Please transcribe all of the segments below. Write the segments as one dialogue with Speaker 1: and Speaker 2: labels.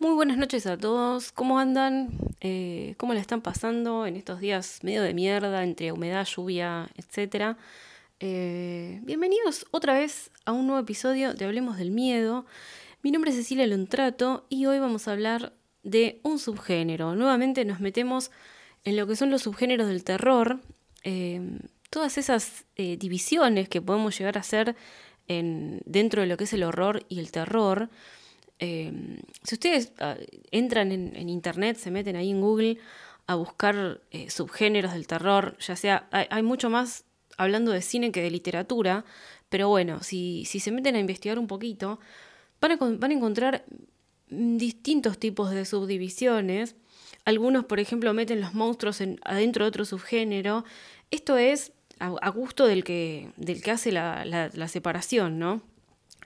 Speaker 1: Muy buenas noches a todos, ¿cómo andan? Eh, ¿Cómo la están pasando en estos días medio de mierda, entre humedad, lluvia, etcétera? Eh, bienvenidos otra vez a un nuevo episodio de Hablemos del Miedo. Mi nombre es Cecilia Lontrato y hoy vamos a hablar de un subgénero. Nuevamente nos metemos en lo que son los subgéneros del terror, eh, todas esas divisiones que podemos llegar a hacer en, dentro de lo que es el horror y el terror. Em, si ustedes ah, entran en, internet, se meten ahí en Google a buscar eh, subgéneros del terror, ya sea, hay, mucho más hablando de cine que de literatura, pero bueno, si, si se meten a investigar un poquito, van a, van a encontrar distintos tipos de subdivisiones. Algunos, por ejemplo, meten los monstruos en, adentro de otro subgénero. Esto es a, gusto del que, del que hace la, la, separación, ¿no?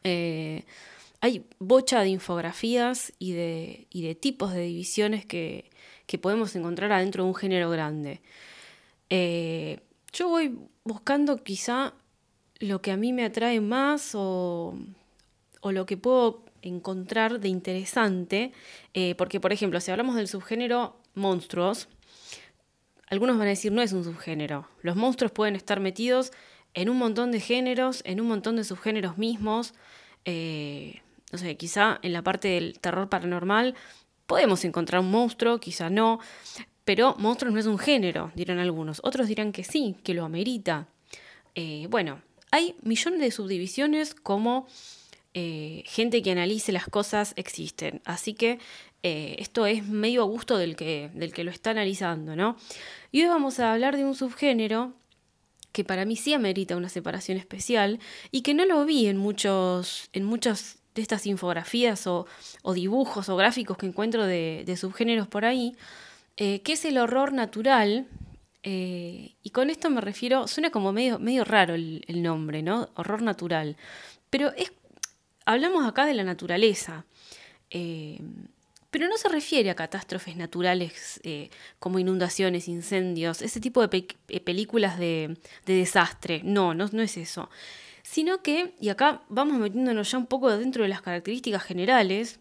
Speaker 1: Eh, hay bocha de infografías y de, de tipos de divisiones que, podemos encontrar adentro de un género grande. Eh, yo voy buscando quizá lo que a mí me atrae más o, lo que puedo encontrar de interesante, eh, porque por ejemplo, si hablamos del subgénero monstruos, algunos van a decir no es un subgénero. Los monstruos pueden estar metidos en un montón de géneros, en un montón de subgéneros mismos. Eh, no sé, quizá en la parte del terror paranormal podemos encontrar un monstruo, quizá no, pero monstruos no es un género, dirán algunos. Otros dirán que sí, que lo amerita. Eh, bueno, hay millones de subdivisiones como eh, gente que analice las cosas existen. Así que eh, esto es medio a gusto del que, del que lo está analizando, ¿no? Y hoy vamos a hablar de un subgénero que para mí sí amerita una separación especial y que no lo vi en muchos, en muchos de estas infografías o, dibujos o gráficos que encuentro de, subgéneros por ahí, eh, que es el horror natural. Eh, y con esto me refiero, suena como medio, raro el, nombre, ¿no? Horror natural. Pero es, hablamos acá de la naturaleza. Eh, pero no se refiere a catástrofes naturales como inundaciones, incendios, ese tipo de películas de, de, desastre. No, no, no es eso sino que, y acá vamos metiéndonos ya un poco dentro de las características generales,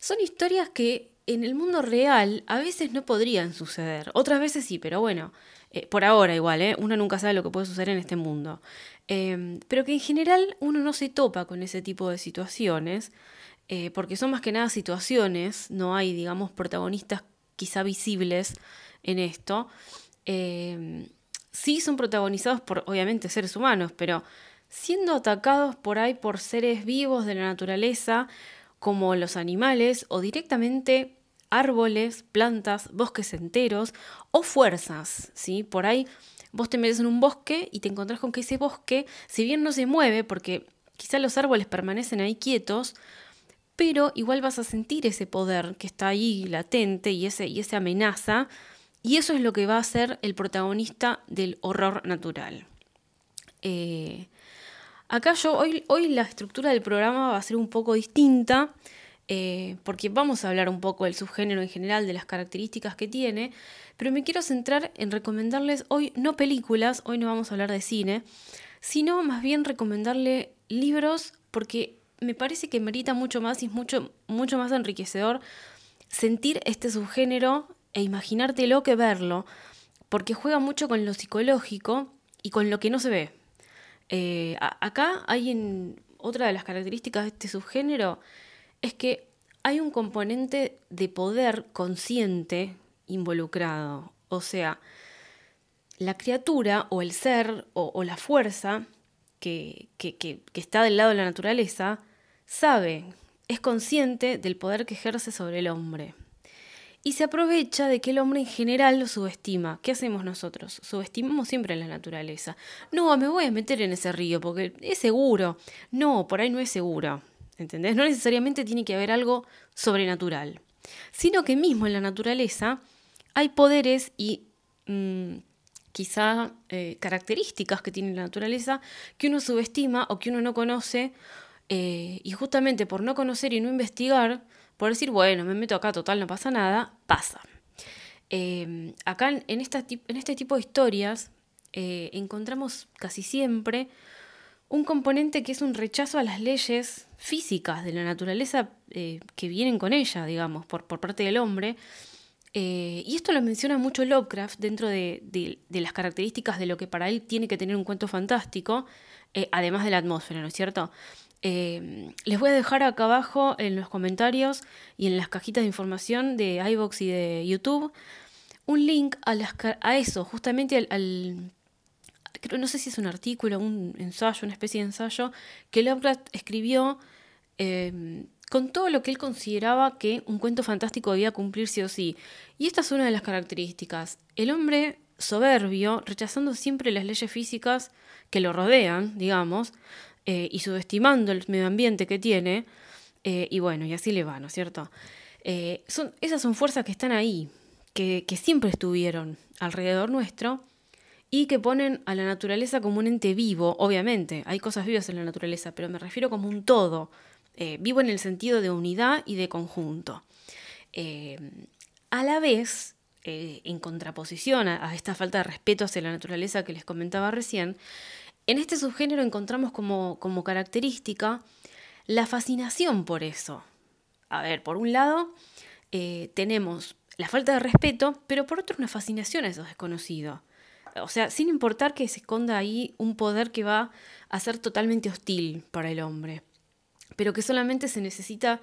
Speaker 1: son historias que en el mundo real a veces no podrían suceder, otras veces sí, pero bueno, eh, por ahora igual, ¿eh? uno nunca sabe lo que puede suceder en este mundo, em, pero que en general uno no se topa con ese tipo de situaciones, eh, porque son más que nada situaciones, no hay, digamos, protagonistas quizá visibles en esto. Em, sí son protagonizados por, obviamente, seres humanos, pero siendo atacados por ahí por seres vivos de la naturaleza, como los animales o directamente árboles, plantas, bosques enteros o fuerzas, ¿sí? Por ahí vos te metes en un bosque y te encontrás con que ese bosque, si bien no se mueve, porque quizá los árboles permanecen ahí quietos, pero igual vas a sentir ese poder que está ahí latente y, ese, y esa amenaza, y eso es lo que va a ser el protagonista del horror natural. Eh, Acá yo, hoy, hoy la estructura del programa va a ser un poco distinta, eh, porque vamos a hablar un poco del subgénero en general, de las características que tiene, pero me quiero centrar en recomendarles hoy no películas, hoy no vamos a hablar de cine, sino más bien recomendarle libros, porque me parece que merita mucho más y es mucho, mucho más enriquecedor sentir este subgénero e imaginártelo que verlo, porque juega mucho con lo psicológico y con lo que no se ve. Eh, acá hay en, otra de las características de este subgénero es que hay un componente de poder consciente involucrado. O sea, la criatura o el ser o, la fuerza que, que, está del lado de la naturaleza sabe, es consciente del poder que ejerce sobre el hombre y se aprovecha de que el hombre en general lo subestima. ¿Qué hacemos nosotros? Subestimamos siempre la naturaleza. No, me voy a meter en ese río porque es seguro. No, por ahí no es seguro. ¿Entendés? No necesariamente tiene que haber algo sobrenatural, sino que mismo en la naturaleza hay poderes y mm, quizá eh, características que tiene la naturaleza que uno subestima o que uno no conoce eh, y justamente por no conocer y no investigar, por decir, bueno, me meto acá, total, no pasa nada, pasa. Em, acá en, en, este tipo de historias eh, encontramos casi siempre un componente que es un rechazo a las leyes físicas de la naturaleza eh, que vienen con ella, digamos, por, por parte del hombre. Eh, y esto lo menciona mucho Lovecraft dentro de, las características de lo que para él tiene que tener un cuento fantástico, eh, además de la atmósfera, ¿no es cierto? Les voy a dejar acá abajo en los comentarios y en las cajitas de información de iVoox y de YouTube un link a, las, a eso, justamente al no sé si es un artículo, un ensayo, una especie de ensayo, que Lovecraft escribió eh, con todo lo que él consideraba que un cuento fantástico debía cumplir sí o sí. Y esta es una de las características. El hombre soberbio, rechazando siempre las leyes físicas que lo rodean, digamos, eh, y subestimando el medio ambiente que tiene, eh, y bueno, y así le va, ¿no es cierto? son, esas son fuerzas que están ahí, que, que siempre estuvieron alrededor nuestro, y que ponen a la naturaleza como un ente vivo, obviamente, hay cosas vivas en la naturaleza, pero me refiero como un todo, eh, vivo en el sentido de unidad y de conjunto. Eh, a la vez, eh, en contraposición a, esta falta de respeto hacia la naturaleza que les comentaba recién, en este subgénero encontramos como, característica la fascinación por eso. A ver, por un lado, tenemos la falta de respeto, pero por otro una fascinación a eso desconocido o sea, sin importar que se esconda ahí un poder que va a ser totalmente hostil para el hombre, pero que solamente se necesita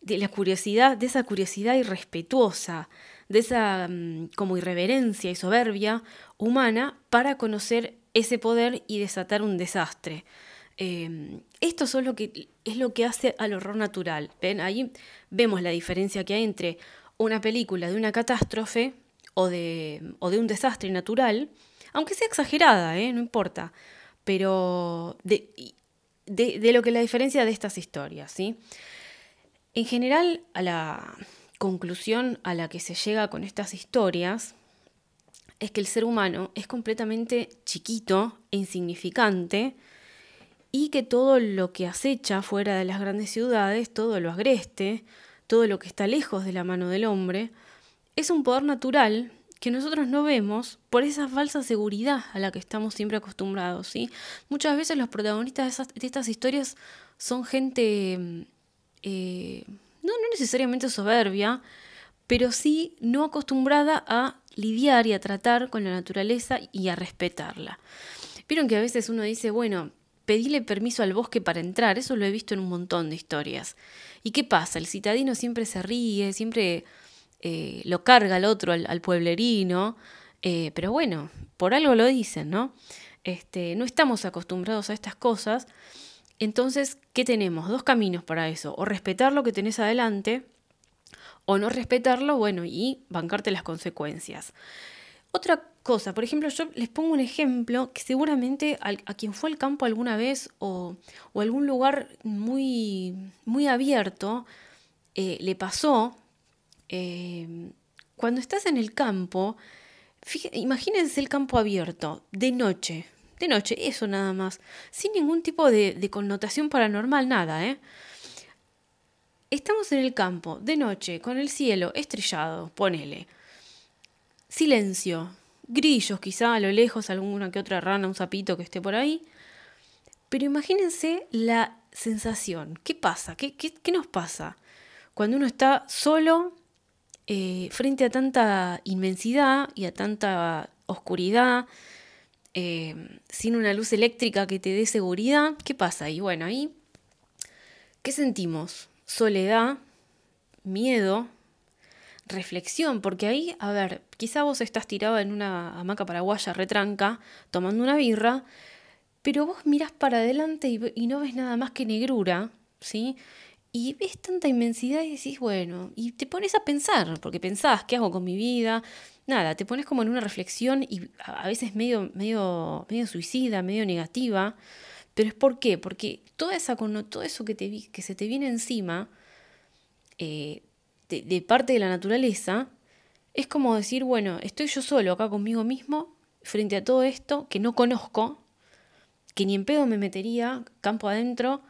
Speaker 1: de la curiosidad, de esa curiosidad irrespetuosa, de esa mm, como irreverencia y soberbia humana para conocer ese poder y desatar un desastre. Em, esto es lo, que, es lo que hace al horror natural. ¿Ven? Ahí vemos la diferencia que hay entre una película de una catástrofe o de, o de un desastre natural aunque sea exagerada, ¿eh? no importa, pero de, de, lo que la diferencia de estas historias, ¿sí? En general, a la conclusión a la que se llega con estas historias es que el ser humano es completamente chiquito e insignificante y que todo lo que acecha fuera de las grandes ciudades, todo lo agreste, todo lo que está lejos de la mano del hombre, es un poder natural que nosotros no vemos por esa falsa seguridad a la que estamos siempre acostumbrados. ¿sí? Muchas veces los protagonistas de, estas historias son gente mm, eh, no, necesariamente soberbia, pero sí no acostumbrada a lidiar y a tratar con la naturaleza y a respetarla. Vieron que a veces uno dice, bueno, pedile permiso al bosque para entrar, eso lo he visto en un montón de historias. ¿Y qué pasa? El citadino siempre se ríe, siempre eh, lo carga al otro, al, pueblerino, eh, pero bueno, por algo lo dicen, ¿no? Este, no estamos acostumbrados a estas cosas, entonces, ¿qué tenemos? Dos caminos para eso, o respetar lo que tenés adelante, o no respetarlo, bueno, y bancarte las consecuencias. Otra cosa, por ejemplo, yo les pongo un ejemplo que seguramente a, quien fue al campo alguna vez o, o algún lugar muy, muy abierto eh, le pasó, Em, cuando estás en el campo, imagínense el campo abierto, de noche, de noche, eso nada más, sin ningún tipo de, connotación paranormal, nada, ¿eh? Estamos en el campo, de noche, con el cielo estrellado, ponele. Silencio, grillos quizá a lo lejos, alguna que otra rana, un sapito que esté por ahí. Pero imagínense la sensación. ¿Qué pasa? ¿Qué, qué nos pasa? Cuando uno está solo eh, frente a tanta inmensidad y a tanta oscuridad, eh, sin una luz eléctrica que te dé seguridad, ¿qué pasa? Y bueno, ahí, ¿qué sentimos? Soledad, miedo, reflexión, porque ahí, a ver, quizá vos estás tirado en una hamaca paraguaya retranca, tomando una birra, pero vos mirás para adelante y, y no ves nada más que negrura, ¿sí? Y ves tanta inmensidad y decís, bueno, y te pones a pensar, porque pensás, ¿qué hago con mi vida? Nada, te pones como en una reflexión y a veces medio, medio, medio suicida, medio negativa. Pero es por qué? Porque toda esa, todo eso que, te, que se te viene encima eh, de, parte de la naturaleza, es como decir, bueno, estoy yo solo acá conmigo mismo, frente a todo esto que no conozco, que ni en pedo me metería campo adentro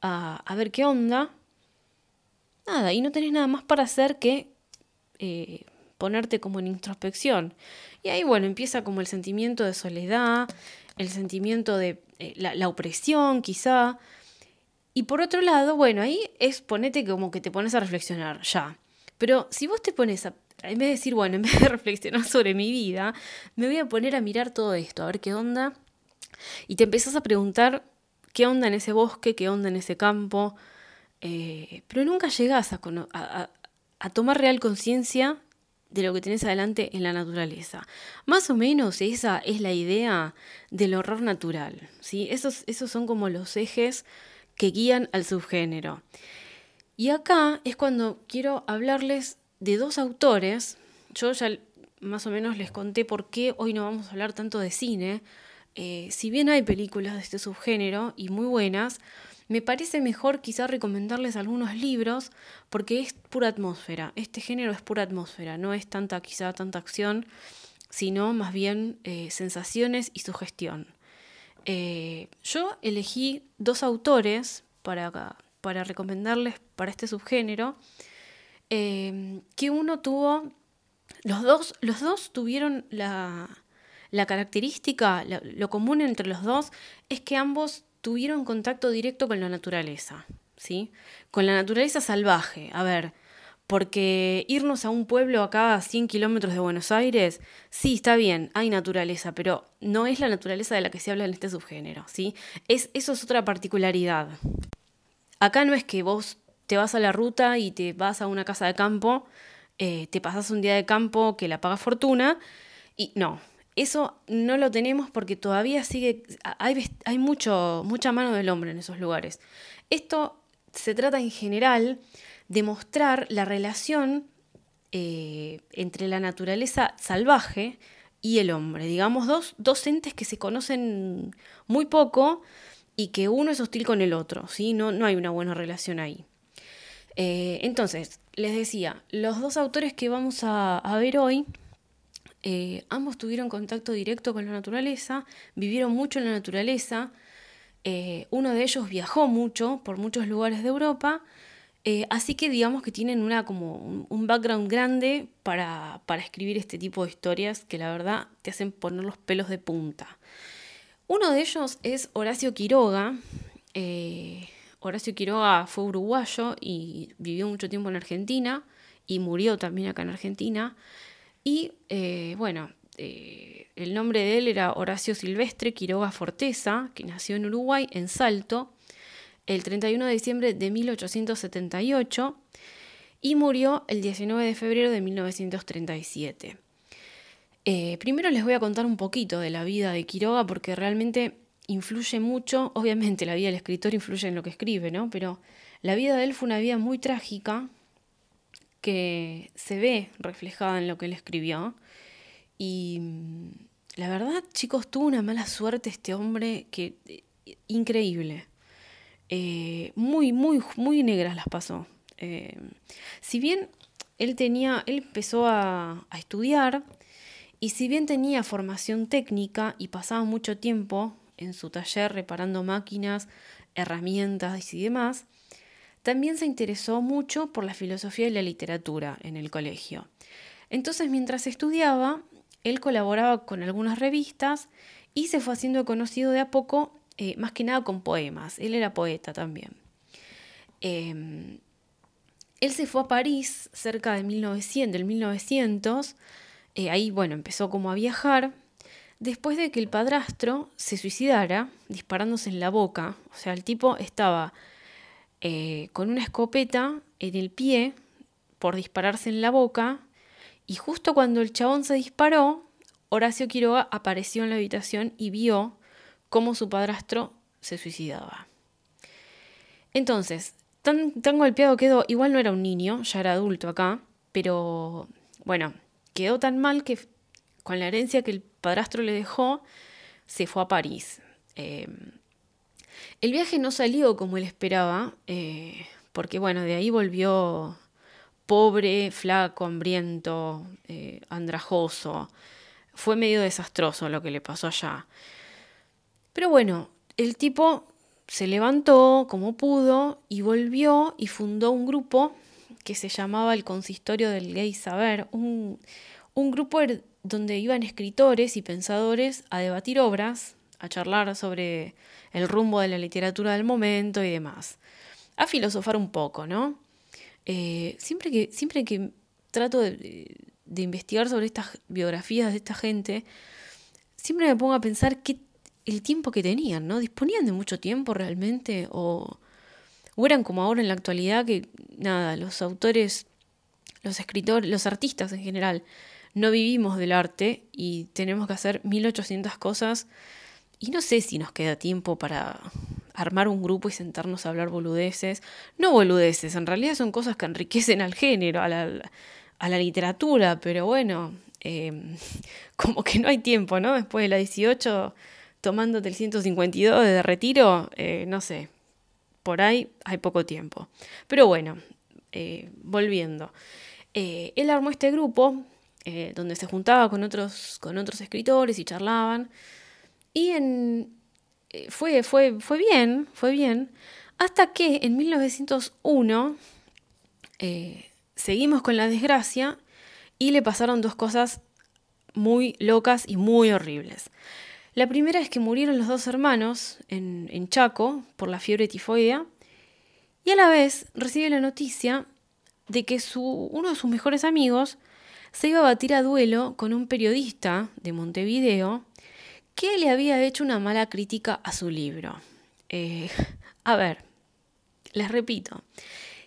Speaker 1: a, a ver qué onda, y no tenés nada más para hacer que eh, ponerte como en introspección. Y ahí, bueno, empieza como el sentimiento de soledad, el sentimiento de eh, la, opresión quizá. Y por otro lado, bueno, ahí es ponete como que te pones a reflexionar, ya. Pero si vos te pones a, en vez de decir, bueno, en vez de reflexionar sobre mi vida, me voy a poner a mirar todo esto, a ver qué onda. Y te empezás a preguntar qué onda en ese bosque, qué onda en ese campo. Eh, pero nunca llegás a, a tomar real conciencia de lo que tenés adelante en la naturaleza. Más o menos esa es la idea del horror natural. ¿sí? Esos, esos son como los ejes que guían al subgénero. Y acá es cuando quiero hablarles de dos autores. Yo ya más o menos les conté por qué hoy no vamos a hablar tanto de cine. Eh, si bien hay películas de este subgénero y muy buenas, me parece mejor quizá recomendarles algunos libros porque es pura atmósfera. Este género es pura atmósfera, no es tanta quizá tanta acción, sino más bien eh, sensaciones y sugestión. Eh, yo elegí dos autores para, para recomendarles para este subgénero, eh, que uno tuvo, los dos, los dos tuvieron la, la característica, lo común entre los dos, es que ambos tuvieron contacto directo con la naturaleza, ¿sí? Con la naturaleza salvaje. A ver, porque irnos a un pueblo acá a 100 kilómetros de Buenos Aires, sí, está bien, hay naturaleza, pero no es la naturaleza de la que se habla en este subgénero, ¿sí? Es, eso es otra particularidad. Acá no es que vos te vas a la ruta y te vas a una casa de campo, eh, te pasas un día de campo que la paga fortuna, y no, eso no lo tenemos porque todavía sigue, hay, hay mucho, mucha mano del hombre en esos lugares. Esto se trata en general de mostrar la relación eh, entre la naturaleza salvaje y el hombre. Digamos, dos, dos, entes que se conocen muy poco y que uno es hostil con el otro, ¿sí? No, no hay una buena relación ahí. Eh, entonces, les decía, los dos autores que vamos a ver hoy eh, ambos tuvieron contacto directo con la naturaleza, vivieron mucho en la naturaleza. Eh, uno de ellos viajó mucho por muchos lugares de Europa, eh, así que digamos que tienen una, como un, background grande para, para, escribir este tipo de historias que la verdad te hacen poner los pelos de punta. Uno de ellos es Horacio Quiroga. Horacio Quiroga fue uruguayo y vivió mucho tiempo en Argentina y murió también acá en Argentina. Y eh, bueno, eh, el nombre de él era Horacio Silvestre Quiroga Forteza, que nació en Uruguay, en Salto, el 31 de diciembre de 1878 y murió el 19 de febrero de 1937. Eh, primero les voy a contar un poquito de la vida de Quiroga porque realmente influye mucho, obviamente la vida del escritor influye en lo que escribe, ¿no? Pero la vida de él fue una vida muy trágica, que se ve reflejada en lo que él escribió. Y mm, la verdad, chicos, tuvo una mala suerte este hombre que eh, increíble. Eh, muy, muy, muy negras las pasó. Eh, si bien él tenía, él empezó a, a estudiar y si bien tenía formación técnica y pasaba mucho tiempo en su taller reparando máquinas, herramientas y demás, también se interesó mucho por la filosofía y la literatura en el colegio. Entonces, mientras estudiaba, él colaboraba con algunas revistas y se fue haciendo conocido de a poco, eh, más que nada con poemas. Él era poeta también. Em, él se fue a París cerca de 1900, del 1900. Eh, ahí, bueno, empezó como a viajar. Después de que el padrastro se suicidara disparándose en la boca. O sea, el tipo estaba eh, con una escopeta en el pie por dispararse en la boca y justo cuando el chabón se disparó, Horacio Quiroga apareció en la habitación y vio cómo su padrastro se suicidaba. Entonces, tan, tan golpeado quedó, igual no era un niño, ya era adulto acá, pero bueno, quedó tan mal que con la herencia que el padrastro le dejó, se fue a París. Eh, el viaje no salió como él esperaba, eh, porque bueno, de ahí volvió pobre, flaco, hambriento, eh, andrajoso. Fue medio desastroso lo que le pasó allá. Pero bueno, el tipo se levantó como pudo y volvió y fundó un grupo que se llamaba el Consistorio del Gay Saber, un, grupo er, donde iban escritores y pensadores a debatir obras a charlar sobre el rumbo de la literatura del momento y demás. A filosofar un poco, ¿no? Eh, siempre, que, siempre que trato de, investigar sobre estas biografías de esta gente, siempre me pongo a pensar qué el tiempo que tenían, ¿no? ¿Disponían de mucho tiempo realmente? O, o eran como ahora en la actualidad que, nada, los autores, los escritores, los artistas en general, no vivimos del arte y tenemos que hacer 1800 cosas y no sé si nos queda tiempo para armar un grupo y sentarnos a hablar boludeces. No boludeces, en realidad son cosas que enriquecen al género, a la, a la literatura, pero bueno, em, como que no hay tiempo, ¿no? Después de la 18, tomándote el 152 de retiro, eh, no sé, por ahí hay poco tiempo. Pero bueno, eh, volviendo. Eh, él armó este grupo donde se juntaba con otros, con otros escritores y charlaban. Y en, fue, fue, fue bien, fue bien, hasta que en 1901 seguimos con la desgracia y le pasaron dos cosas muy locas y muy horribles. La primera es que murieron los dos hermanos en, Chaco por la fiebre tifoidea y a la vez recibe la noticia de que su, uno de sus mejores amigos se iba a batir a duelo con un periodista de Montevideo que le había hecho una mala crítica a su libro. Eh, a ver, les repito,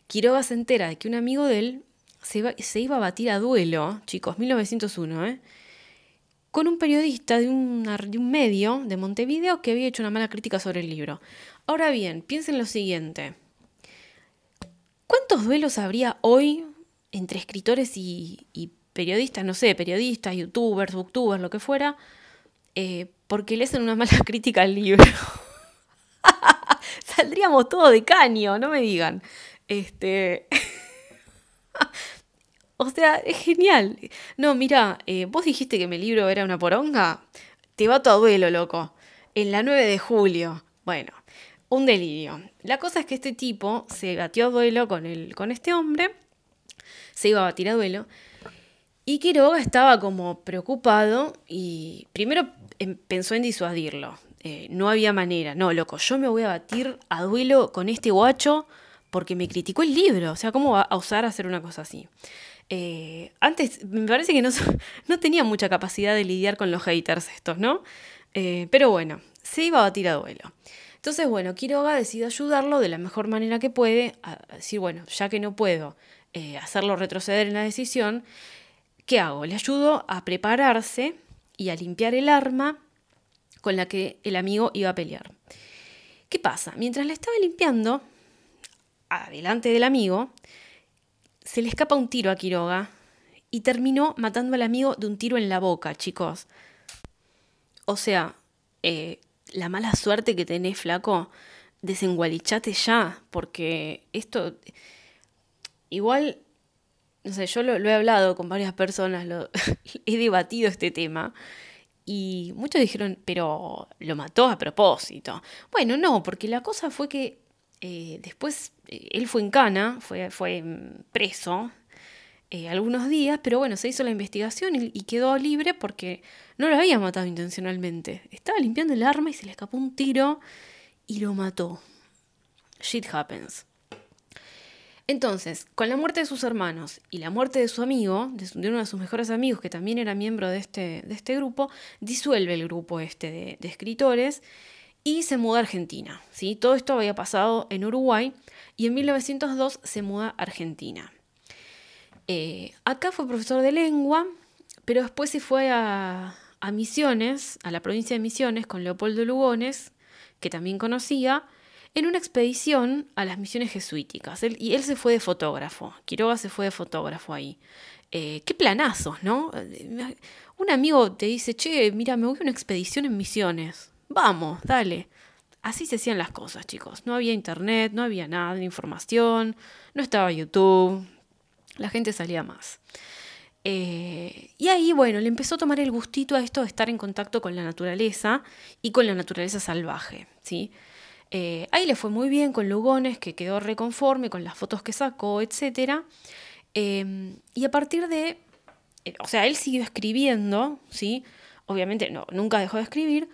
Speaker 1: Quiroga se entera de que un amigo de él se iba, a batir a duelo, chicos, 1901, ¿eh? con un periodista de, un medio de Montevideo que había hecho una mala crítica sobre el libro. Ahora bien, piensen lo siguiente. ¿Cuántos duelos habría hoy entre escritores y, periodistas, no sé, periodistas, youtubers, booktubers, lo que fuera, eh, porque le hacen una mala crítica al libro? Saldríamos todos de caño, no me digan. Este. o sea, es genial. No, mira, eh, vos dijiste que mi libro era una poronga. Te va a duelo, loco. En la 9 de julio. Bueno, un delirio. La cosa es que este tipo se batió a duelo con, el, con este hombre. Se iba a batir a duelo. Y Quiroga estaba como preocupado y primero pensó en disuadirlo. Eh, no había manera. No, loco, yo me voy a batir a duelo con este guacho porque me criticó el libro. O sea, ¿cómo va a osar hacer una cosa así? Eh, antes me parece que no, no tenía mucha capacidad de lidiar con los haters estos, ¿no? Eh, pero bueno, se iba a batir a duelo. Entonces, bueno, Quiroga decide ayudarlo de la mejor manera que puede, a decir, bueno, ya que no puedo hacerlo retroceder en la decisión, ¿qué hago? Le ayudo a prepararse y a limpiar el arma con la que el amigo iba a pelear. ¿Qué pasa? Mientras le estaba limpiando, adelante del amigo, se le escapa un tiro a Quiroga y terminó matando al amigo de un tiro en la boca, chicos. O sea, eh, la mala suerte que tenés, flaco, desengualichate ya, porque esto... Igual, no sé, yo lo, he hablado con varias personas, he debatido este tema. Y muchos dijeron, pero lo mató a propósito. Bueno, no, porque la cosa fue que eh, después eh, él fue en cana, fue, fue preso eh, algunos días, pero bueno, se hizo la investigación y, quedó libre porque no lo había matado intencionalmente. Estaba limpiando el arma y se le escapó un tiro y lo mató. Shit happens. Entonces, con la muerte de sus hermanos y la muerte de su amigo, de, uno de sus mejores amigos, que también era miembro de este, de este grupo, disuelve el grupo este de, escritores y se muda a Argentina. ¿sí? Todo esto había pasado en Uruguay y en 1902 se muda a Argentina. Eh, acá fue profesor de lengua, pero después se fue a, Misiones, a la provincia de Misiones, con Leopoldo Lugones, que también conocía, en una expedición a las misiones jesuíticas. y él se fue de fotógrafo. Quiroga se fue de fotógrafo ahí. Eh, qué planazos, ¿no? Un amigo te dice, che, mira, me voy a una expedición en misiones. Vamos, dale. Así se hacían las cosas, chicos. No había internet, no había nada de información, no estaba YouTube, la gente salía más. Eh, y ahí, bueno, le empezó a tomar el gustito a esto de estar en contacto con la naturaleza y con la naturaleza salvaje, ¿sí? Eh, ahí le fue muy bien con Lugones, que quedó reconforme con las fotos que sacó, etc. Eh, y a partir de, o sea, él siguió escribiendo, ¿sí? Obviamente no, nunca dejó de escribir,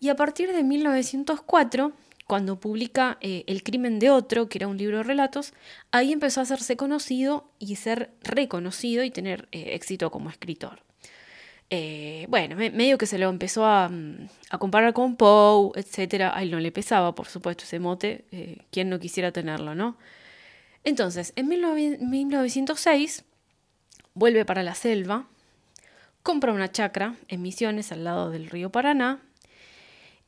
Speaker 1: Y a partir de 1904, cuando publica eh, El crimen de otro, que era un libro de relatos, ahí empezó a hacerse conocido y ser reconocido y tener eh, éxito como escritor. Eh, bueno, medio que se lo empezó a, mm, a, comparar con Poe, etc. A él no le pesaba, por supuesto, ese mote. ¿Quién no quisiera tenerlo, no? Entonces, en 1906 vuelve para la selva, compra una chacra en Misiones al lado del río Paraná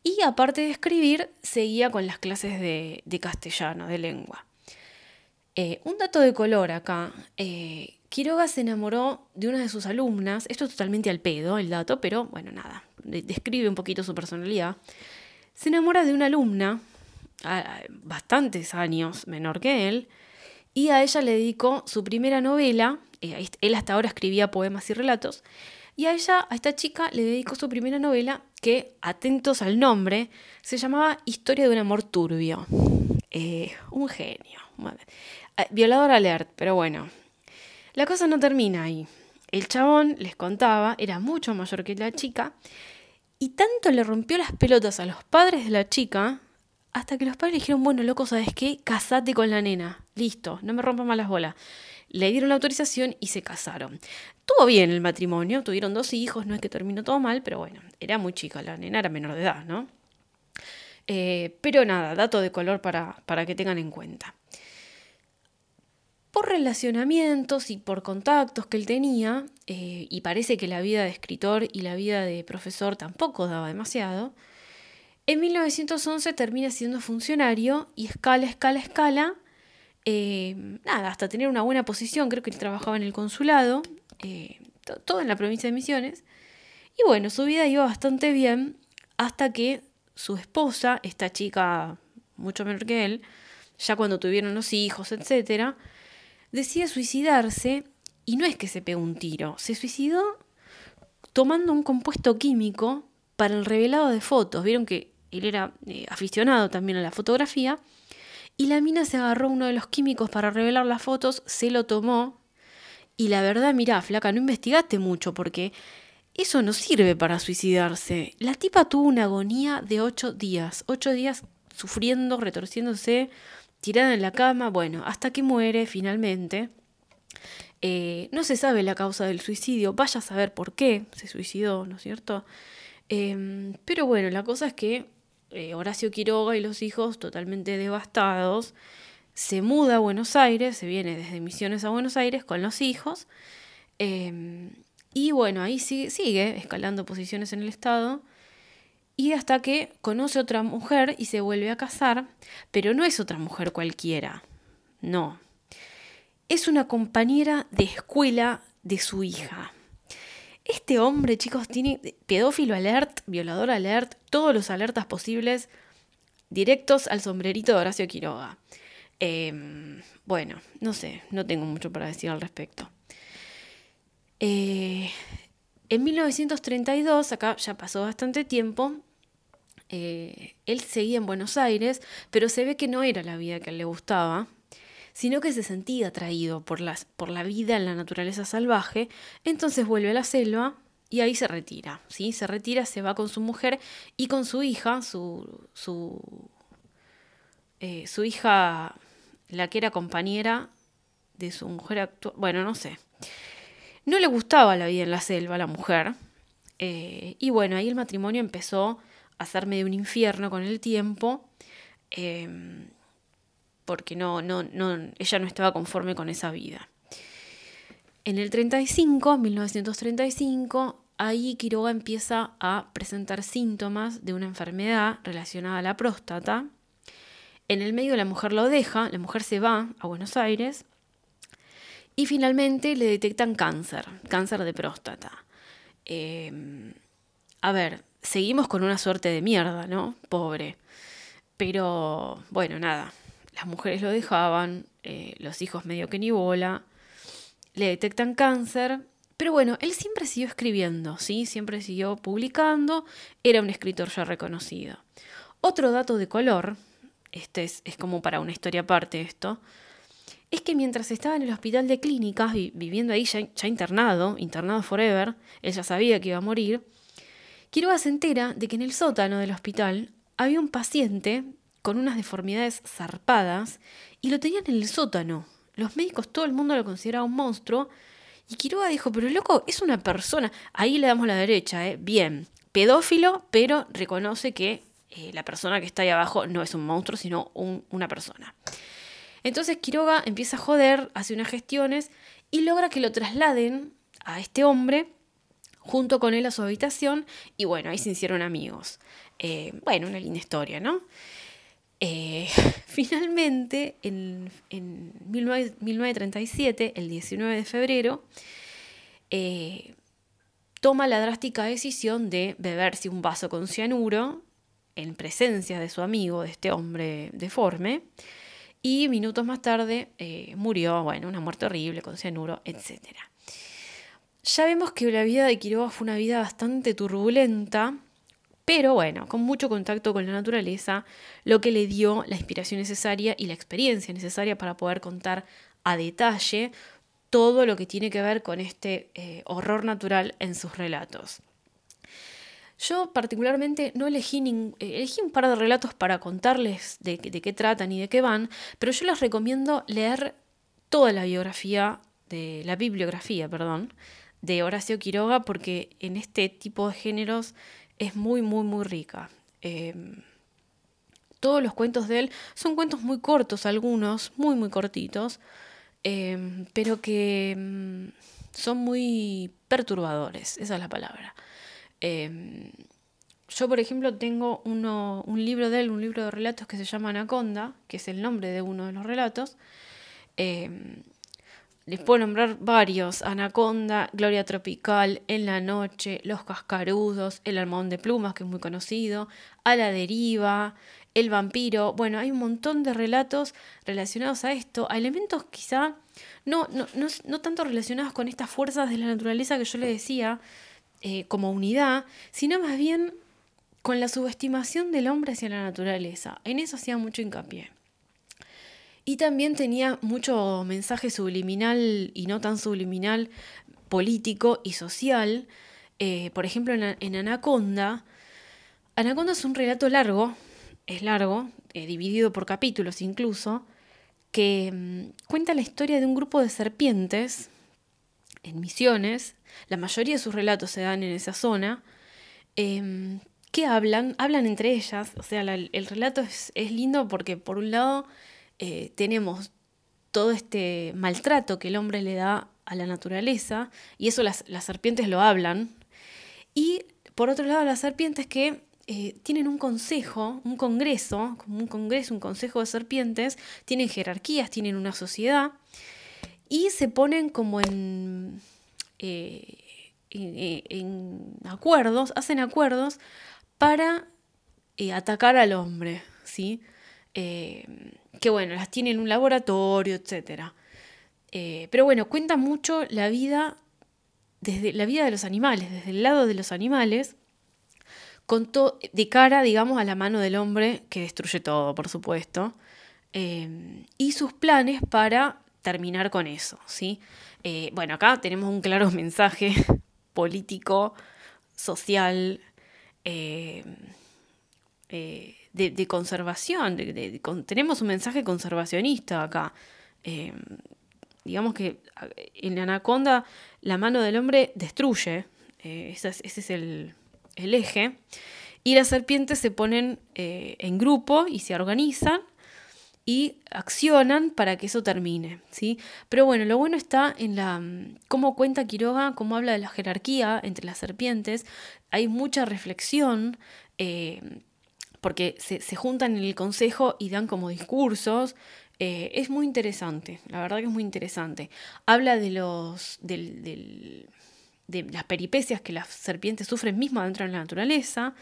Speaker 1: y aparte de escribir, seguía con las clases de, castellano, de lengua. Eh, un dato de color acá. Eh, Quiroga se enamoró de una de sus alumnas. Esto es totalmente al pedo, el dato, pero bueno, nada. Describe un poquito su personalidad. Se enamora de una alumna, bastantes años menor que él, y a ella le dedicó su primera novela. Eh, él hasta ahora escribía poemas y relatos. Y a ella, a esta chica, le dedicó su primera novela que, atentos al nombre, se llamaba Historia de un amor turbio. Eh, un genio. Eh, violador alert, pero bueno. La cosa no termina ahí. El chabón, les contaba, era mucho mayor que la chica y tanto le rompió las pelotas a los padres de la chica hasta que los padres le dijeron, bueno, loco, ¿sabes qué? Casate con la nena. Listo, no me rompas más las bolas le dieron la autorización y se casaron. Tuvo bien el matrimonio, tuvieron dos hijos, no es que terminó todo mal, pero bueno, era muy chica, la nena era menor de edad, ¿no? Eh, pero nada, dato de color para, para que tengan en cuenta. Por relacionamientos y por contactos que él tenía, eh, y parece que la vida de escritor y la vida de profesor tampoco daba demasiado, en 1911 termina siendo funcionario y escala, escala, escala, eh, nada, hasta tener una buena posición, creo que él trabajaba en el consulado, eh, todo en la provincia de Misiones. Y bueno, su vida iba bastante bien hasta que su esposa, esta chica mucho menor que él, ya cuando tuvieron los hijos, etc., decide suicidarse y no es que se pegó un tiro, se suicidó tomando un compuesto químico para el revelado de fotos. Vieron que él era eh, aficionado también a la fotografía y la mina se agarró uno de los químicos para revelar las fotos, se lo tomó. Y la verdad, mirá, flaca, no investigaste mucho porque eso no sirve para suicidarse. La tipa tuvo una agonía de ocho días. Ocho días sufriendo, retorciéndose, tirada en la cama. Bueno, hasta que muere finalmente. Eh, no se sabe la causa del suicidio. Vaya a saber por qué se suicidó, ¿no es cierto? Em, pero bueno, la cosa es que eh, Horacio Quiroga y los hijos totalmente devastados, se muda a Buenos Aires, se viene desde Misiones a Buenos Aires con los hijos, em, y bueno, ahí sigue, sigue escalando posiciones en el Estado, y hasta que conoce otra mujer y se vuelve a casar, pero no es otra mujer cualquiera, no. Es una compañera de escuela de su hija. Este hombre, chicos, tiene pedófilo alert, violador alert, todos los alertas posibles directos al sombrerito de Horacio Quiroga. Em, bueno, no sé, no tengo mucho para decir al respecto. Eh, en 1932, acá ya pasó bastante tiempo, eh, él seguía en Buenos Aires, pero se ve que no era la vida que le gustaba sino que se sentía atraído por, las, por la vida en la naturaleza salvaje, entonces vuelve a la selva y ahí se retira, ¿sí? Se retira, se va con su mujer y con su hija, su, su, eh, su hija, la que era compañera de su mujer actual, bueno, no sé. No le gustaba la vida en la selva a la mujer. Eh, y bueno, ahí el matrimonio empezó a ser medio un infierno con el tiempo. Eh, porque no, no, no, ella no estaba conforme con esa vida. En el 35, 1935, ahí Quiroga empieza a presentar síntomas de una enfermedad relacionada a la próstata. En el medio la mujer lo deja, la mujer se va a Buenos Aires y finalmente le detectan cáncer, cáncer de próstata. Em, a ver, seguimos con una suerte de mierda, ¿no? Pobre. Pero bueno, nada, las mujeres lo dejaban, eh, los hijos medio que ni bola, le detectan cáncer, pero bueno, él siempre siguió escribiendo, ¿sí? Siempre siguió publicando, era un escritor ya reconocido. Otro dato de color, este es, como para una historia aparte esto, es que mientras estaba en el hospital de clínicas, viviendo ahí ya, internado, internado forever, él ya sabía que iba a morir, Quiroga se entera de que en el sótano del hospital había un paciente con unas deformidades zarpadas y lo tenían en el sótano. Los médicos, todo el mundo lo consideraba un monstruo. Y Quiroga dijo, pero loco, es una persona. Ahí le damos la derecha, ¿eh? Bien, pedófilo, pero reconoce que eh, la persona que está ahí abajo no es un monstruo, sino una persona. Entonces Quiroga empieza a joder, hace unas gestiones y logra que lo trasladen a este hombre junto con él a su habitación y bueno, ahí se hicieron amigos. Eh, bueno, una linda historia, ¿no? Eh, finalmente, en, 1937, el 19 de febrero, eh, toma la drástica decisión de beberse un vaso con cianuro en presencia de su amigo, de este hombre deforme, y minutos más tarde murió, bueno, una muerte horrible con cianuro, etc. Ya vemos que la vida de Quiroga fue una vida bastante turbulenta, pero bueno, con mucho contacto con la naturaleza, lo que le dio la inspiración necesaria y la experiencia necesaria para poder contar a detalle todo lo que tiene que ver con este eh, horror natural en sus relatos. Yo particularmente no elegí, eh, elegí un par de relatos para contarles de, de, qué tratan y de qué van, pero yo les recomiendo leer toda la biografía, de la bibliografía, perdón, de Horacio Quiroga porque en este tipo de géneros es muy, muy, muy rica. Em, todos los cuentos de él son cuentos muy cortos, algunos, muy, muy cortitos, em, pero que em, son muy perturbadores, esa es la palabra. yo, por ejemplo, tengo uno, un libro de él, un libro de relatos que se llama Anaconda, que es el nombre de uno de los relatos les puedo nombrar varios, Anaconda, Gloria Tropical, En la Noche, Los Cascarudos, El Almón de Plumas, que es muy conocido, A la Deriva, El Vampiro, bueno, hay un montón de relatos relacionados a esto, a elementos quizá no, no, no, tanto relacionados con estas fuerzas de la naturaleza que yo le decía eh, como unidad, sino más bien con la subestimación del hombre hacia la naturaleza. En eso hacía mucho hincapié. Y también tenía mucho mensaje subliminal y no tan subliminal, político y social. Eh, por ejemplo, en, Anaconda, Anaconda es un relato largo, es largo, eh, dividido por capítulos incluso, que mm, cuenta la historia de un grupo de serpientes en misiones, la mayoría de sus relatos se dan en esa zona, em, que hablan, hablan entre ellas, o sea, el relato es lindo porque por un lado eh, tenemos todo este maltrato que el hombre le da a la naturaleza, y eso las, serpientes lo hablan. Y por otro lado, las serpientes que eh, tienen un consejo, un congreso, como un congreso, un consejo de serpientes, tienen jerarquías, tienen una sociedad, y se ponen como en, eh, en, acuerdos, hacen acuerdos para atacar al hombre, ¿sí? Que bueno, las tiene en un laboratorio, etc. Eh, pero bueno, cuenta mucho la vida, desde la vida de los animales, desde el lado de los animales, con de cara, digamos, a la mano del hombre que destruye todo, por supuesto, eh, y sus planes para terminar con eso, ¿sí? Eh, bueno, acá tenemos un claro mensaje político, social, de, conservación, tenemos un mensaje conservacionista acá. Eh, digamos que en la anaconda la mano del hombre destruye, eh, ese, es, el, eje, y las serpientes se ponen eh, en grupo y se organizan y accionan para que eso termine, ¿sí? Pero bueno, lo bueno está en la cómo cuenta Quiroga, cómo habla de la jerarquía entre las serpientes, hay mucha reflexión porque se, juntan en el consejo y dan como discursos. Eh, es muy interesante, la verdad que es muy interesante. Habla de los. de las peripecias que las serpientes sufren mismas dentro de la naturaleza.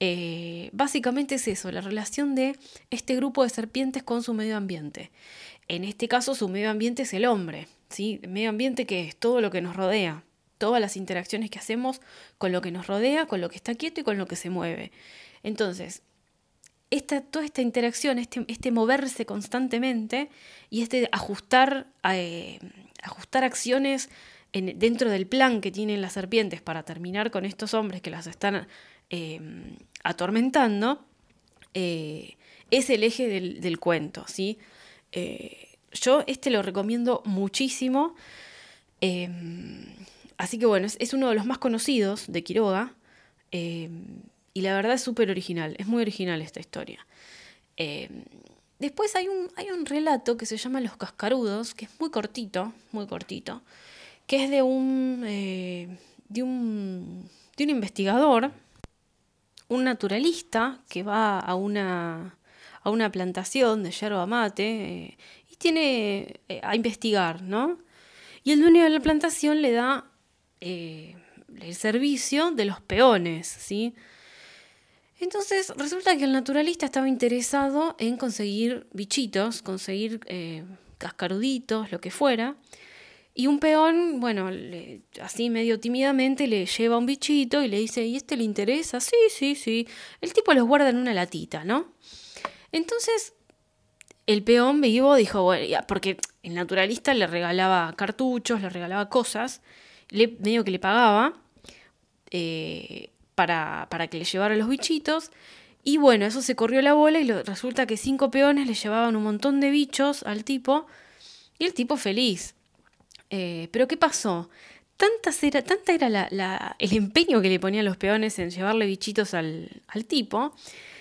Speaker 1: Eh, básicamente es eso, la relación de este grupo de serpientes con su medio ambiente. En este caso, su medio ambiente es el hombre. ¿sí? Medio ambiente que es todo lo que nos rodea, todas las interacciones que hacemos con lo que nos rodea, con lo que está quieto y con lo que se mueve. Entonces, esta, toda esta interacción, este, este, moverse constantemente y este ajustar, eh, ajustar acciones dentro del plan que tienen las serpientes para terminar con estos hombres que las están em, atormentando, eh, es el eje del, cuento, ¿sí? Eh, yo este lo recomiendo muchísimo. Así que bueno, es, uno de los más conocidos de Quiroga. Y la verdad es súper original, es muy original esta historia. después hay un, hay un relato que se llama Los Cascarudos, que es muy cortito, muy cortito, que es de un, eh, de un, de un investigador, un naturalista que va a una, a una plantación de yerba mate eh, y tiene eh, a investigar, ¿no? Y el dueño de la plantación le da el servicio de los peones, ¿sí? Entonces resulta que el naturalista estaba interesado en conseguir bichitos, conseguir cascaruditos, lo que fuera, y un peón, bueno, así medio tímidamente le lleva un bichito y le dice, ¿y este le interesa? Sí, sí, sí. El tipo los guarda en una latita, ¿no? Entonces, el peón vivo dijo, bueno, porque el naturalista le regalaba cartuchos, le regalaba cosas, le, medio que le pagaba eh, para, para, que le llevara los bichitos. Y bueno, eso se corrió la bola y resulta que cinco peones le llevaban un montón de bichos al tipo y el tipo feliz. Eh, pero ¿qué pasó? era, tanta era el empeño que le ponían los peones en llevarle bichitos al, tipo,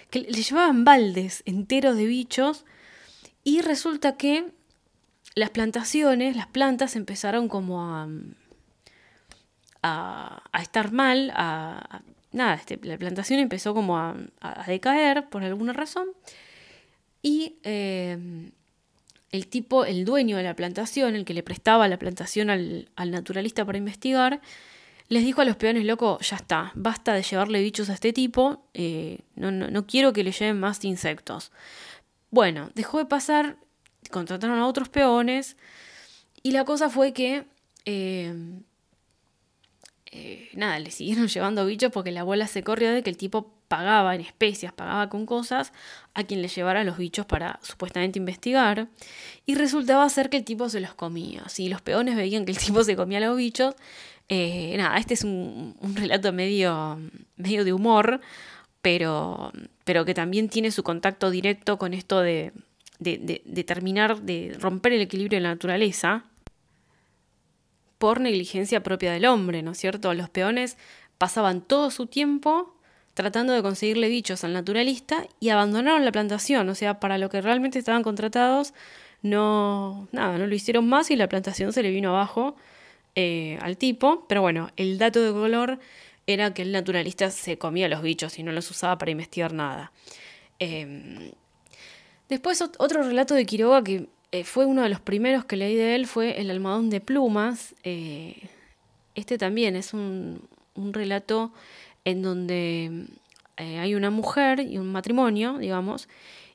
Speaker 1: que le llevaban baldes enteros de bichos y resulta que las plantaciones, las plantas empezaron como a, a, estar mal, a, nada, este, la plantación empezó como a, decaer por alguna razón y eh, el tipo, el dueño de la plantación, el que le prestaba la plantación al, naturalista para investigar, les dijo a los peones, loco, ya está, basta de llevarle bichos a este tipo, eh, no, no, quiero que le lleven más insectos. Bueno, dejó de pasar, contrataron a otros peones y la cosa fue que, eh, eh, nada, le siguieron llevando bichos porque la bola se corrió de que el tipo pagaba en especias, pagaba con cosas a quien le llevara los bichos para supuestamente investigar. Y resultaba ser que el tipo se los comía. Si los peones veían que el tipo se comía los bichos, eh, nada, este es un, relato medio, medio de humor, pero, pero que también tiene su contacto directo con esto de, de, de terminar de romper el equilibrio de la naturaleza por negligencia propia del hombre, ¿no es cierto? Los peones pasaban todo su tiempo tratando de conseguirle bichos al naturalista y abandonaron la plantación, o sea, para lo que realmente estaban contratados, no, nada, no lo hicieron más y la plantación se le vino abajo eh, al tipo, pero bueno, el dato de color era que el naturalista se comía los bichos y no los usaba para investigar nada. Em, después otro relato de Quiroga que eh, fue uno de los primeros que leí de él fue El almohadón de plumas. Eh, este también es un, relato en donde eh, hay una mujer y un matrimonio, digamos,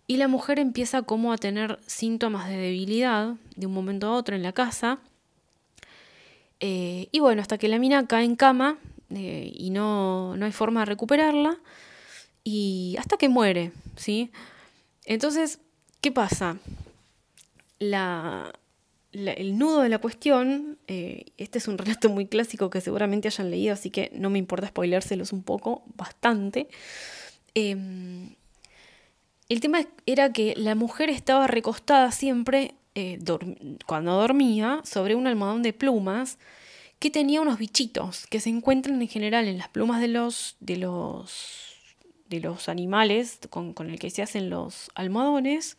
Speaker 1: y la mujer empieza como a tener síntomas de debilidad de un momento a otro en la casa. Y bueno, hasta que la mina cae en cama y no, no hay forma de recuperarla, y hasta que muere, ¿sí? Entonces, ¿qué pasa? El nudo de la cuestión, eh, este es un relato muy clásico que seguramente hayan leído, así que no me importa spoilárselos un poco, bastante. Em, el tema era que la mujer estaba recostada siempre, eh, cuando dormía, sobre un almohadón de plumas que tenía unos bichitos que se encuentran en general en las plumas de los, de los, de los animales con, con el que se hacen los almohadones,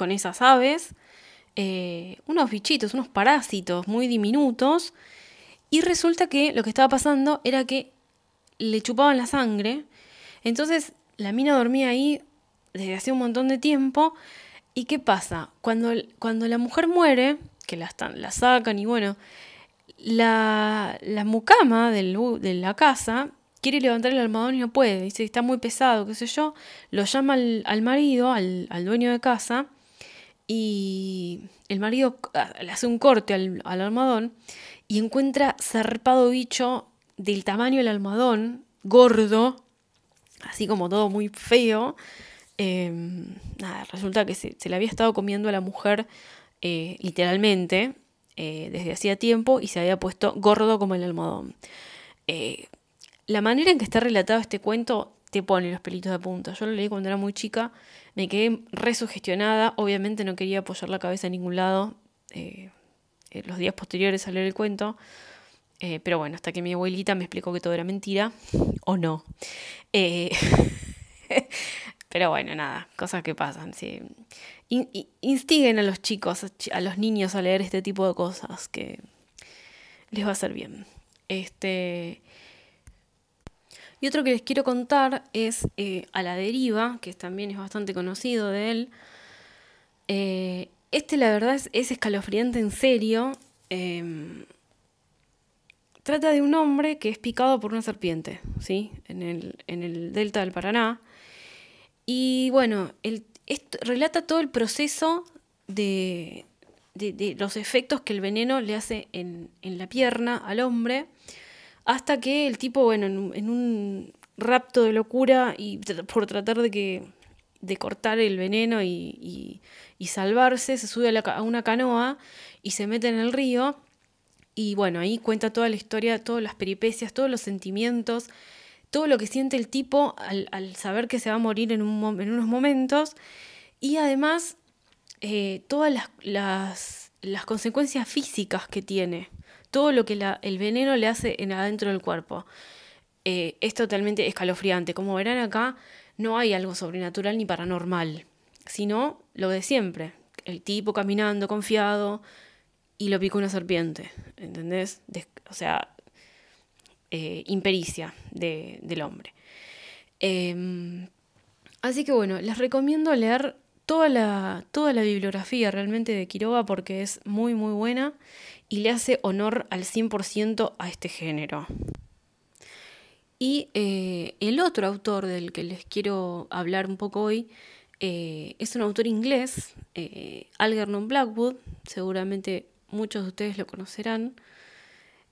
Speaker 1: con esas aves. Eh, unos bichitos, unos parásitos muy diminutos. Y resulta que lo que estaba pasando era que le chupaban la sangre. Entonces la mina dormía ahí desde hace un montón de tiempo. ¿Y qué pasa? Cuando, cuando la mujer muere, que la, la sacan y bueno, la, la mucama de la casa quiere levantar el almohadón y no puede. Dice que está muy pesado, qué sé yo. Lo llama al, marido, al, al dueño de casa y el marido ah, le hace un corte al, almohadón y encuentra zarpado bicho del tamaño del almohadón, gordo, así como todo muy feo. Em, nada, resulta que se, le había estado comiendo a la mujer eh, literalmente. desde hacía tiempo y se había puesto gordo como el almohadón. la manera en que está relatado este cuento te pone los pelitos de punta. Yo lo leí cuando era muy chica, me quedé resugestionada, obviamente no quería apoyar la cabeza en ningún lado en los días posteriores a leer el cuento. Eh, pero bueno, hasta que mi abuelita me explicó que todo era mentira, o no. Eh, pero bueno, nada, cosas que pasan. Instiguen a los chicos, a los niños a leer este tipo de cosas que les va a hacer bien. Este. Y otro que les quiero contar es eh, A la deriva, que también es bastante conocido de él. este, la verdad, es, es escalofriante en serio. Em, Trata de un hombre que es picado por una serpiente, ¿sí? En el, delta del Paraná. Y bueno, el, relata todo el proceso de, los efectos que el veneno le hace en, la pierna al hombre, hasta que el tipo, bueno, en, un rapto de locura y por tratar de que de cortar el veneno y, salvarse, se sube a, a, una canoa y se mete en el río y bueno, ahí cuenta toda la historia, todas las peripecias, todos los sentimientos, todo lo que siente el tipo al, saber que se va a morir en, un, en unos momentos. Y además, eh, todas las, las, consecuencias físicas que tiene, todo lo que el veneno le hace en adentro del cuerpo. Eh, es totalmente escalofriante. Como verán acá, no hay algo sobrenatural ni paranormal, sino lo de siempre. El tipo caminando confiado, y lo picó una serpiente, ¿entendés? o sea, eh, impericia del hombre. Em, así que bueno, les recomiendo leer toda la, toda la bibliografía realmente de Quiroga porque es muy muy buena y le hace honor al 100% a este género. Y eh, el otro autor del que les quiero hablar un poco hoy eh, es un autor inglés, Algernon Blackwood, seguramente muchos de ustedes lo conocerán.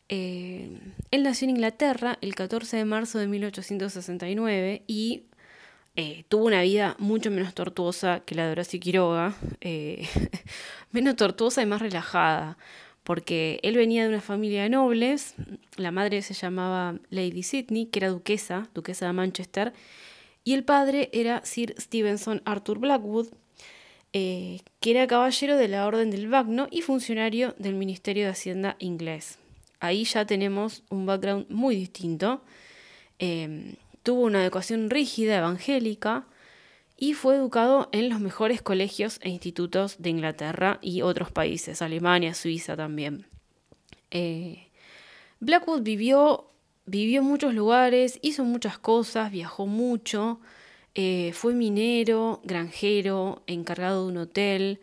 Speaker 1: Eh, él nació en Inglaterra el 14 de marzo de 1869 y eh, tuvo una vida mucho menos tortuosa que la de Horacio Quiroga, eh, menos tortuosa y más relajada, porque él venía de una familia de nobles, la madre se llamaba Lady Sidney, que era duquesa, duquesa de Manchester, y el padre era Sir Stevenson Arthur Blackwood, eh, que era caballero de la Orden del Bagno y funcionario del Ministerio de Hacienda inglés. Ahí ya tenemos un background muy distinto. Em, tuvo una educación rígida, evangélica, y fue educado en los mejores colegios e institutos de Inglaterra y otros países, Alemania, Suiza también. Eh, Blackwood vivió, vivió en muchos lugares, hizo muchas cosas, viajó mucho, eh, fue minero, granjero, encargado de un hotel,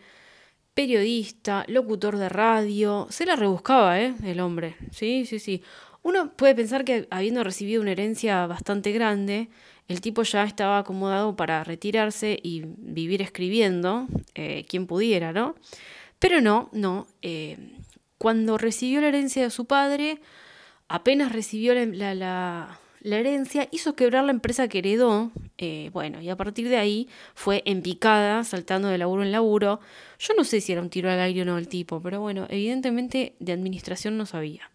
Speaker 1: periodista, locutor de radio. Se la rebuscaba, ¿eh? El hombre. Sí, sí, sí. Uno puede pensar que habiendo recibido una herencia bastante grande, el tipo ya estaba acomodado para retirarse y vivir escribiendo, eh, quien pudiera, ¿no? Pero no, no. Eh, cuando recibió la herencia de su padre, apenas recibió la la herencia hizo quebrar la empresa que heredó, eh, bueno, y a partir de ahí fue en picada, saltando de laburo en laburo. Yo no sé si era un tiro al aire o no el tipo, pero bueno, evidentemente de administración no sabía.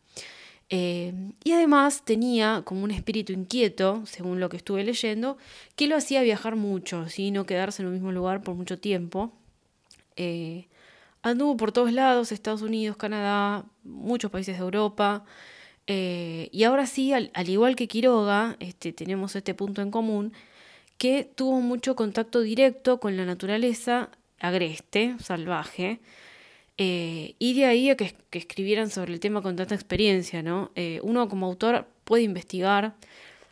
Speaker 1: Eh, y además tenía como un espíritu inquieto, según lo que estuve leyendo, que lo hacía viajar mucho, ¿sí? no quedarse en un mismo lugar por mucho tiempo. Eh, anduvo por todos lados, Estados Unidos, Canadá, muchos países de Europa. Eh, y ahora sí, al, igual que Quiroga, este, tenemos este punto en común, que tuvo mucho contacto directo con la naturaleza agreste, salvaje, eh, y de ahí a que, escribieran sobre el tema con tanta experiencia, ¿no? Eh, uno como autor puede investigar,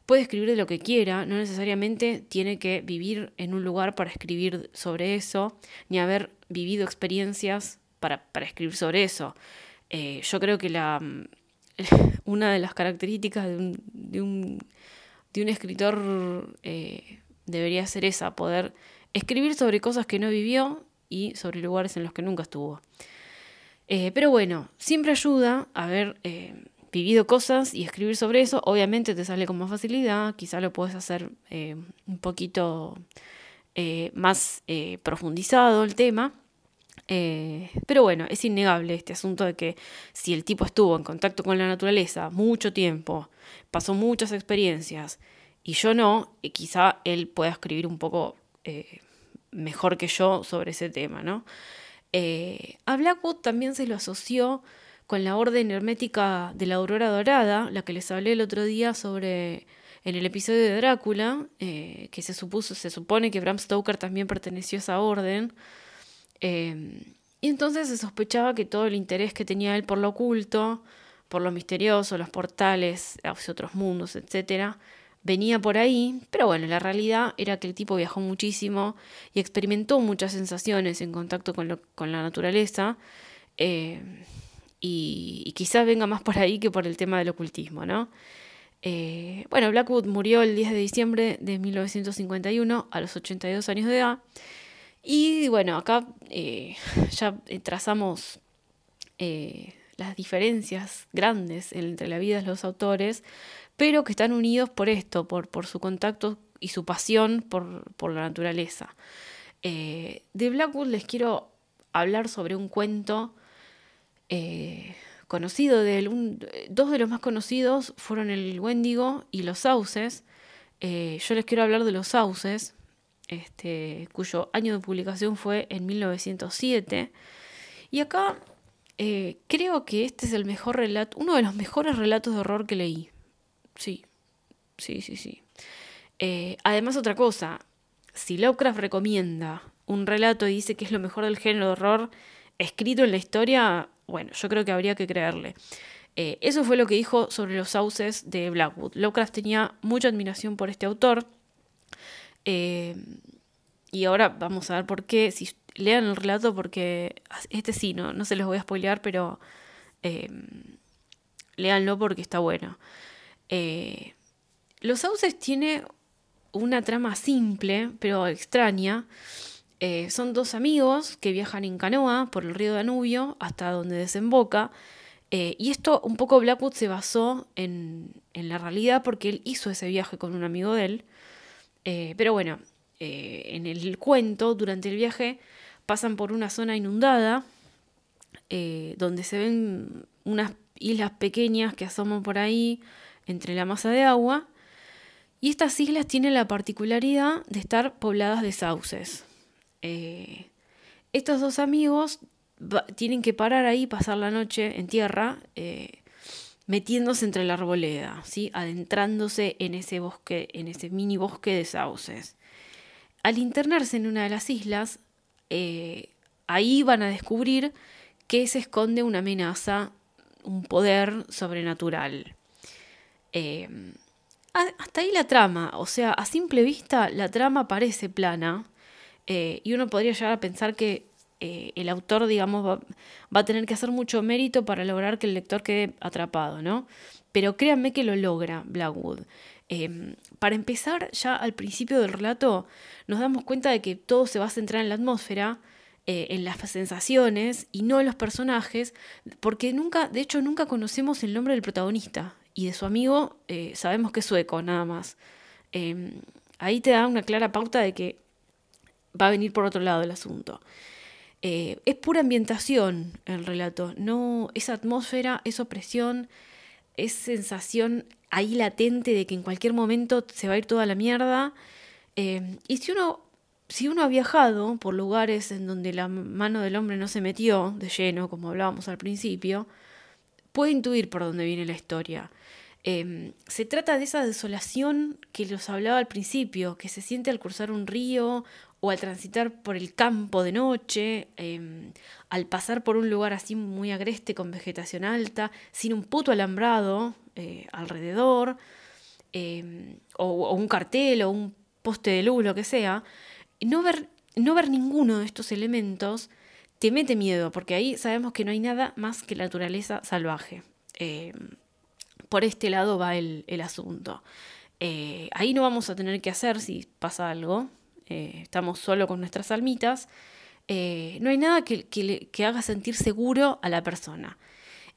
Speaker 1: puede escribir de lo que quiera, no necesariamente tiene que vivir en un lugar para escribir sobre eso, ni haber vivido experiencias para, para escribir sobre eso. yo creo que la, una de las características de un, de un, de un escritor eh, debería ser esa, poder escribir sobre cosas que no vivió y sobre lugares en los que nunca estuvo. Eh, pero bueno, siempre ayuda a haber eh, vivido cosas y escribir sobre eso. Obviamente te sale con más facilidad, quizá lo puedes hacer un poquito más profundizado el tema. Eh, pero bueno, es innegable este asunto de que si el tipo estuvo en contacto con la naturaleza mucho tiempo, pasó muchas experiencias y yo no, eh, quizá él pueda escribir un poco eh, mejor que yo sobre ese tema, ¿no? A Blackwood también se lo asoció con la orden hermética de la aurora dorada, la que les hablé el otro día sobre en el episodio de Drácula, que se supuso, se supone que Bram Stoker también perteneció a esa orden. Em, y entonces se sospechaba que todo el interés que tenía él por lo oculto, por lo misterioso, los portales hacia otros mundos, etc., venía por ahí, pero bueno, la realidad era que el tipo viajó muchísimo y experimentó muchas sensaciones en contacto con, la naturaleza, em, y, quizás venga más por ahí que por el tema del ocultismo, ¿no? Eh, bueno, Blackwood murió el 10 de diciembre de 1951 a los 82 años de edad y bueno, acá eh, ya eh, trazamos eh, las diferencias grandes entre la vida de los autores, pero que están unidos por esto, por, su contacto y su pasión por, la naturaleza. de Blackwood les quiero hablar sobre un cuento conocido de él. dos de los más conocidos fueron el Wendigo y los Sauces. yo les quiero hablar de los Sauces, este, cuyo año de publicación fue en 1907. Y acá eh, creo que este es el mejor relato, uno de los mejores relatos de horror que leí. Sí, sí, sí, sí. Eh, además, otra cosa, si Lovecraft recomienda un relato y dice que es lo mejor del género de horror escrito en la historia, bueno, yo creo que habría que creerle. Eh, eso fue lo que dijo sobre los sauces de Blackwood. Lovecraft tenía mucha admiración por este autor eh, y ahora vamos a ver por qué. Si lean el relato, porque este sí, no, no se los voy a spoilear, pero léanlo porque está bueno. Eh, Los Sauces tiene una trama simple, pero extraña. son dos amigos que viajan en canoa por el río Danubio hasta donde desemboca. y esto un poco Blackwood se basó en, la realidad porque él hizo ese viaje con un amigo de él. Eh, pero bueno, eh, en el cuento, durante el viaje, pasan por una zona inundada, eh, donde se ven unas islas pequeñas que asoman por ahí entre la masa de agua. Y estas islas tienen la particularidad de estar pobladas de sauces. estos dos amigos tienen que parar ahí, pasar la noche en tierra, metiéndose entre la arboleda, ¿sí? adentrándose en ese bosque, en ese mini bosque de sauces. Al internarse en una de las islas, eh, ahí van a descubrir que se esconde una amenaza, un poder sobrenatural. Eh, hasta ahí la trama, o sea, a simple vista la trama parece plana eh, y uno podría llegar a pensar que eh, el autor, digamos, va, a tener que hacer mucho mérito para lograr que el lector quede atrapado, ¿no? Pero créanme que lo logra Blackwood. Em, para empezar, ya al principio del relato, nos damos cuenta de que todo se va a centrar en la atmósfera, eh, en las sensaciones y no en los personajes, porque nunca, de hecho, nunca conocemos el nombre del protagonista y de su amigo eh, sabemos que es sueco, nada más. Em, ahí te da una clara pauta de que va a venir por otro lado el asunto. Eh, es pura ambientación el relato, no esa atmósfera, esa opresión, es sensación ahí latente de que en cualquier momento se va a ir toda la mierda. Eh, y si uno, si uno ha viajado por lugares en donde la mano del hombre no se metió de lleno, como hablábamos al principio, puede intuir por dónde viene la historia. Eh, se trata de esa desolación que los hablaba al principio, que se siente al cruzar un río o al transitar por el campo de noche, em, al pasar por un lugar así muy agreste con vegetación alta, sin un puto alambrado eh, alrededor, em, o, un cartel o un poste de luz, lo que sea, no ver, no ver ninguno de estos elementos te mete miedo, porque ahí sabemos que no hay nada más que la naturaleza salvaje. Em, por este lado va el, el asunto. Eh, ahí no vamos a tener que hacer si pasa algo, eh, estamos solo con nuestras almitas, eh, no hay nada que, que, haga sentir seguro a la persona.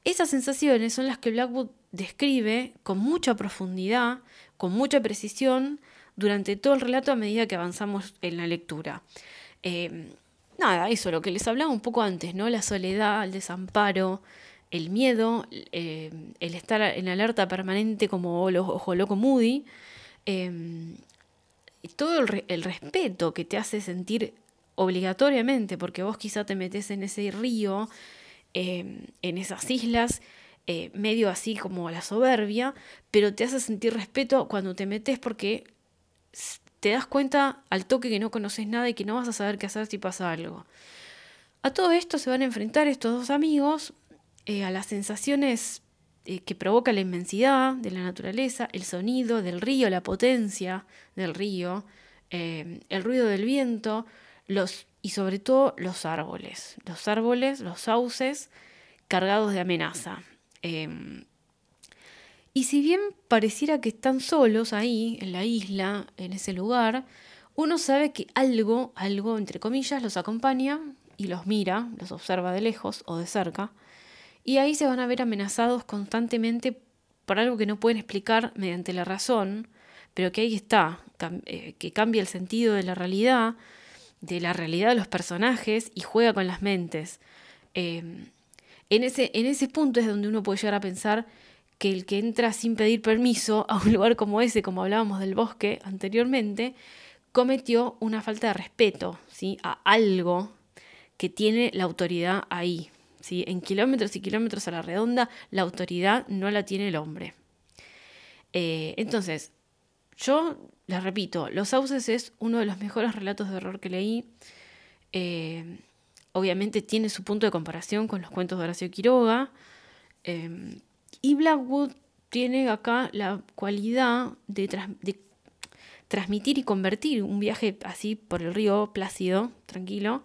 Speaker 1: Esas sensaciones son las que Blackwood describe con mucha profundidad, con mucha precisión, durante todo el relato a medida que avanzamos en la lectura. Eh, nada, eso, lo que les hablaba un poco antes, ¿no? La soledad, el desamparo, el miedo, eh, el estar en alerta permanente como ojo loco Moody, em, todo el, respeto que te hace sentir obligatoriamente, porque vos quizá te metes en ese río, em, en esas islas, eh, medio así como la soberbia, pero te hace sentir respeto cuando te metes porque te das cuenta al toque que no conoces nada y que no vas a saber qué hacer si pasa algo. A todo esto se van a enfrentar estos dos amigos, eh, a las sensaciones eh, que provoca la inmensidad de la naturaleza, el sonido del río, la potencia del río, el ruido del viento, los, y sobre todo los árboles, los árboles, los sauces cargados de amenaza. Em, y si bien pareciera que están solos ahí, en la isla, en ese lugar, uno sabe que algo, algo entre comillas, los acompaña y los mira, los observa de lejos o de cerca, y ahí se van a ver amenazados constantemente por algo que no pueden explicar mediante la razón, pero que ahí está, eh, que cambia el sentido de la realidad, de la realidad de los personajes y juega con las mentes. Em, en ese, en ese punto es donde uno puede llegar a pensar que el que entra sin pedir permiso a un lugar como ese, como hablábamos del bosque anteriormente, cometió una falta de respeto ¿sí? a algo que tiene la autoridad ahí. ¿sí? En kilómetros y kilómetros a la redonda, la autoridad no la tiene el hombre. Eh, entonces, yo les repito, Los Sauces es uno de los mejores relatos de horror que leí. Eh, obviamente tiene su punto de comparación con los cuentos de Horacio Quiroga. Em, y Blackwood tiene acá la cualidad de, transmitir y convertir un viaje así por el río plácido, tranquilo,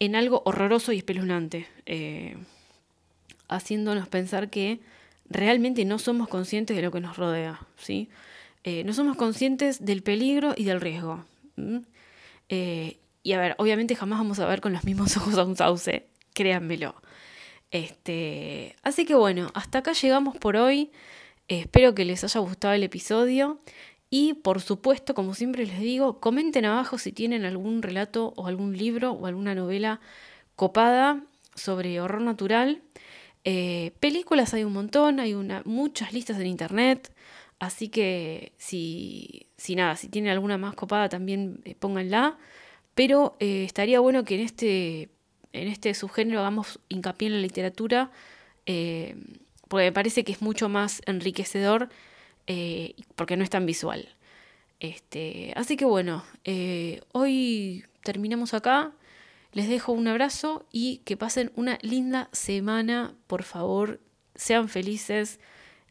Speaker 1: en algo horroroso y espeluznante, eh, haciéndonos pensar que realmente no somos conscientes de lo que nos rodea, ¿sí? Eh, no somos conscientes del peligro y del riesgo. Y a ver, obviamente jamás vamos a ver con los mismos ojos a un sauce, créanmelo. Este, así que bueno, hasta acá llegamos por hoy. espero que les haya gustado el episodio. Y por supuesto, como siempre les digo, comenten abajo si tienen algún relato o algún libro o alguna novela copada sobre horror natural. Eh, películas hay un montón, hay muchas listas en internet. Así que si, si nada, si tienen alguna más copada también eh, pónganla. Pero eh, estaría bueno que en este, en este subgénero hagamos hincapié en la literatura, eh, porque me parece que es mucho más enriquecedor, eh, porque no es tan visual. Este, así que bueno, hoy terminamos acá. Les dejo un abrazo y que pasen una linda semana, por favor. Sean felices,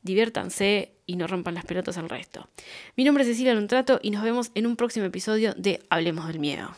Speaker 1: diviértanse y no rompan las pelotas al resto. Mi nombre es Cecilia Lontrato y nos vemos en un próximo episodio de Hablemos del Miedo.